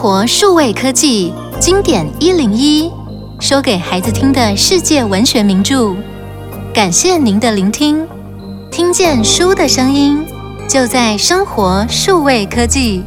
活数位科技经典一零一说给孩子听的世界文学名著。感谢您的聆听听见书的声音就在生活数位科技。